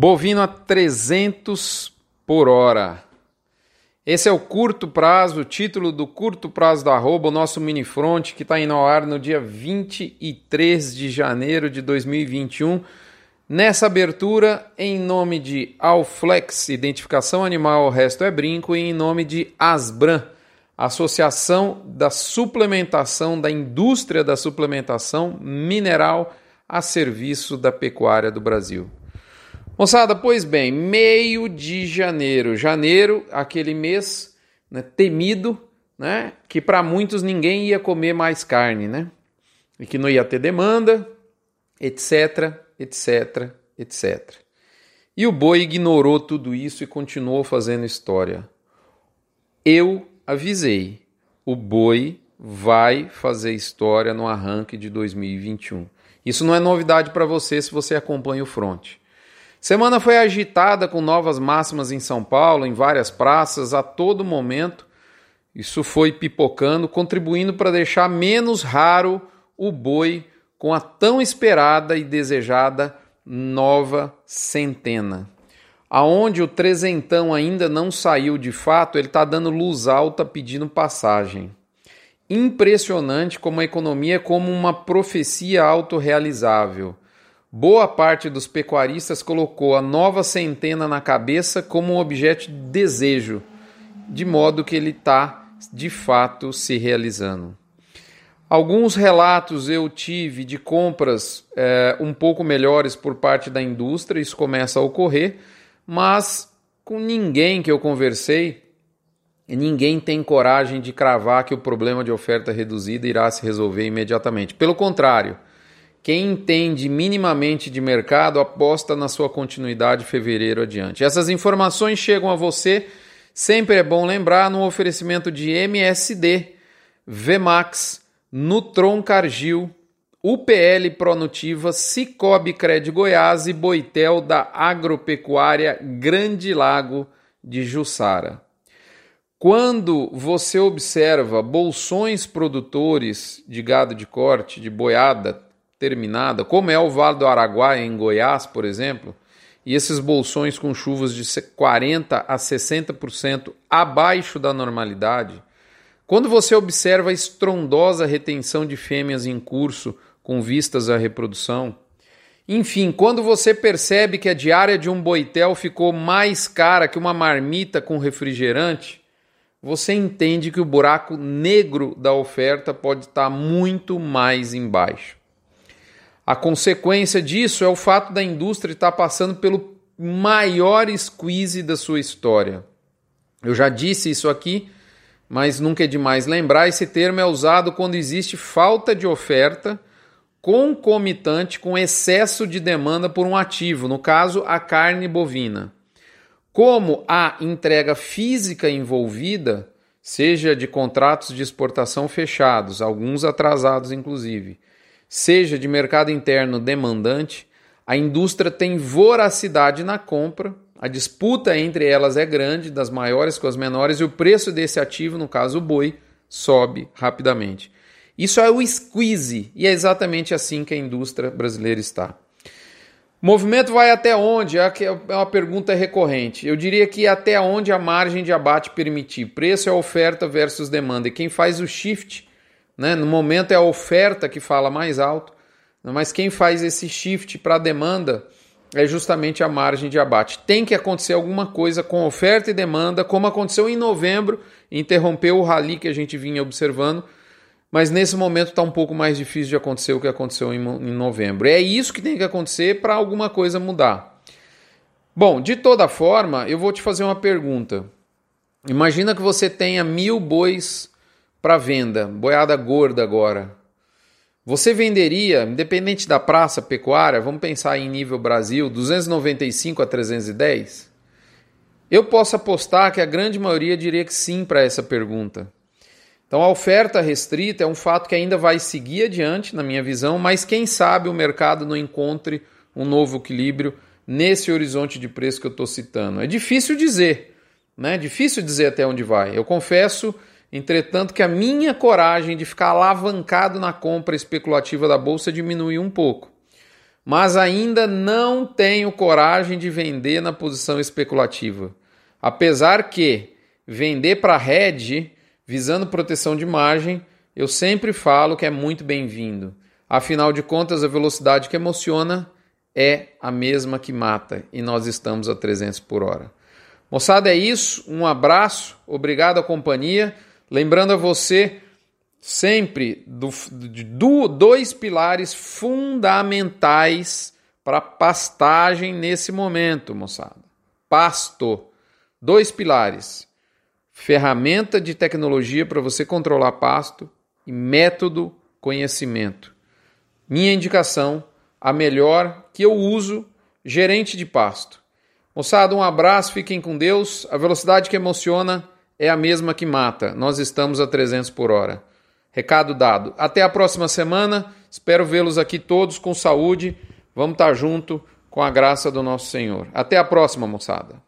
Bovino a 300 por hora. Esse é o curto prazo, o título do curto prazo da arroba, o nosso mini front que está indo ao ar no dia 23 de janeiro de 2021. Nessa abertura, em nome de Alflex, Identificação Animal, o resto é brinco, e em nome de Asbran, Associação da Suplementação, da Indústria da Suplementação Mineral a serviço da pecuária do Brasil. Moçada, pois bem, meio de janeiro. Janeiro, aquele mês né, temido, né, que para muitos ninguém ia comer mais carne, né? E que não ia ter demanda, etc, etc, etc. E o boi ignorou tudo isso e continuou fazendo história. Eu avisei, o boi vai fazer história no arranque de 2021. Isso não é novidade para você se você acompanha o front. Semana foi agitada com novas máximas em São Paulo, em várias praças, a todo momento. Isso foi pipocando, contribuindo para deixar menos raro o boi com a tão esperada e desejada nova centena. Aonde o trezentão ainda não saiu de fato, ele está dando luz alta pedindo passagem. Impressionante como a economia é como uma profecia autorrealizável. Boa parte dos pecuaristas colocou a nova centena na cabeça como um objeto de desejo, de modo que ele está de fato se realizando. Alguns relatos eu tive de compras é, um pouco melhores por parte da indústria, isso começa a ocorrer, mas com ninguém que eu conversei, ninguém tem coragem de cravar que o problema de oferta reduzida irá se resolver imediatamente. Pelo contrário, quem entende minimamente de mercado aposta na sua continuidade fevereiro adiante. Essas informações chegam a você, sempre é bom lembrar, no oferecimento de MSD, Vmax, Nutron Cargill, UPL Pronutiva, Cicobi Cred Goiás e Boitel da Agropecuária Grande Lago de Jussara. Quando você observa bolsões produtores de gado de corte, de boiada, terminada, como é o Vale do Araguaia em Goiás, por exemplo, e esses bolsões com chuvas de 40 a 60% abaixo da normalidade, quando você observa a estrondosa retenção de fêmeas em curso com vistas à reprodução, enfim, quando você percebe que a diária de um boitel ficou mais cara que uma marmita com refrigerante, você entende que o buraco negro da oferta pode estar muito mais embaixo. A consequência disso é o fato da indústria estar passando pelo maior squeeze da sua história. Eu já disse isso aqui, mas nunca é demais lembrar: esse termo é usado quando existe falta de oferta concomitante com excesso de demanda por um ativo, no caso, a carne bovina. Como há entrega física envolvida, seja de contratos de exportação fechados, alguns atrasados inclusive, seja de mercado interno demandante, a indústria tem voracidade na compra, a disputa entre elas é grande, das maiores com as menores, e o preço desse ativo, no caso o boi, sobe rapidamente. Isso é o squeeze, e é exatamente assim que a indústria brasileira está. O movimento vai até onde? É, é uma pergunta recorrente. Eu diria que até onde a margem de abate permitir. Preço é oferta versus demanda. E quem faz o shift né? No momento é a oferta que fala mais alto, mas quem faz esse shift para a demanda é justamente a margem de abate. Tem que acontecer alguma coisa com oferta e demanda, como aconteceu em novembro, interrompeu o rally que a gente vinha observando, mas nesse momento está um pouco mais difícil de acontecer o que aconteceu em novembro. É isso que tem que acontecer para alguma coisa mudar. Bom, de toda forma, eu vou te fazer uma pergunta. Imagina que você tenha mil bois para venda, boiada gorda agora. Você venderia, independente da praça pecuária, vamos pensar em nível Brasil, 295 a 310? Eu posso apostar que a grande maioria diria que sim para essa pergunta. Então a oferta restrita é um fato que ainda vai seguir adiante, na minha visão, mas quem sabe o mercado não encontre um novo equilíbrio nesse horizonte de preço que eu estou citando. É difícil dizer, né? Difícil dizer até onde vai. Eu confesso Entretanto, que a minha coragem de ficar alavancado na compra especulativa da bolsa diminuiu um pouco. mas ainda não tenho coragem de vender na posição especulativa. Apesar que vender para hedge, visando proteção de margem, eu sempre falo que é muito bem-vindo. Afinal de contas, a velocidade que emociona é a mesma que mata e nós estamos a 300 por hora. Moçada, é isso. Um abraço, obrigado à companhia. Lembrando a você sempre do, do dois pilares fundamentais para pastagem nesse momento, moçada. Pasto. Dois pilares: ferramenta de tecnologia para você controlar pasto e método conhecimento. Minha indicação, a melhor que eu uso, gerente de pasto. Moçada, um abraço, fiquem com Deus. A velocidade que emociona é a mesma que mata. Nós estamos a 300 por hora. Recado dado. Até a próxima semana. Espero vê-los aqui todos com saúde. Vamos estar junto com a graça do nosso Senhor. Até a próxima, moçada.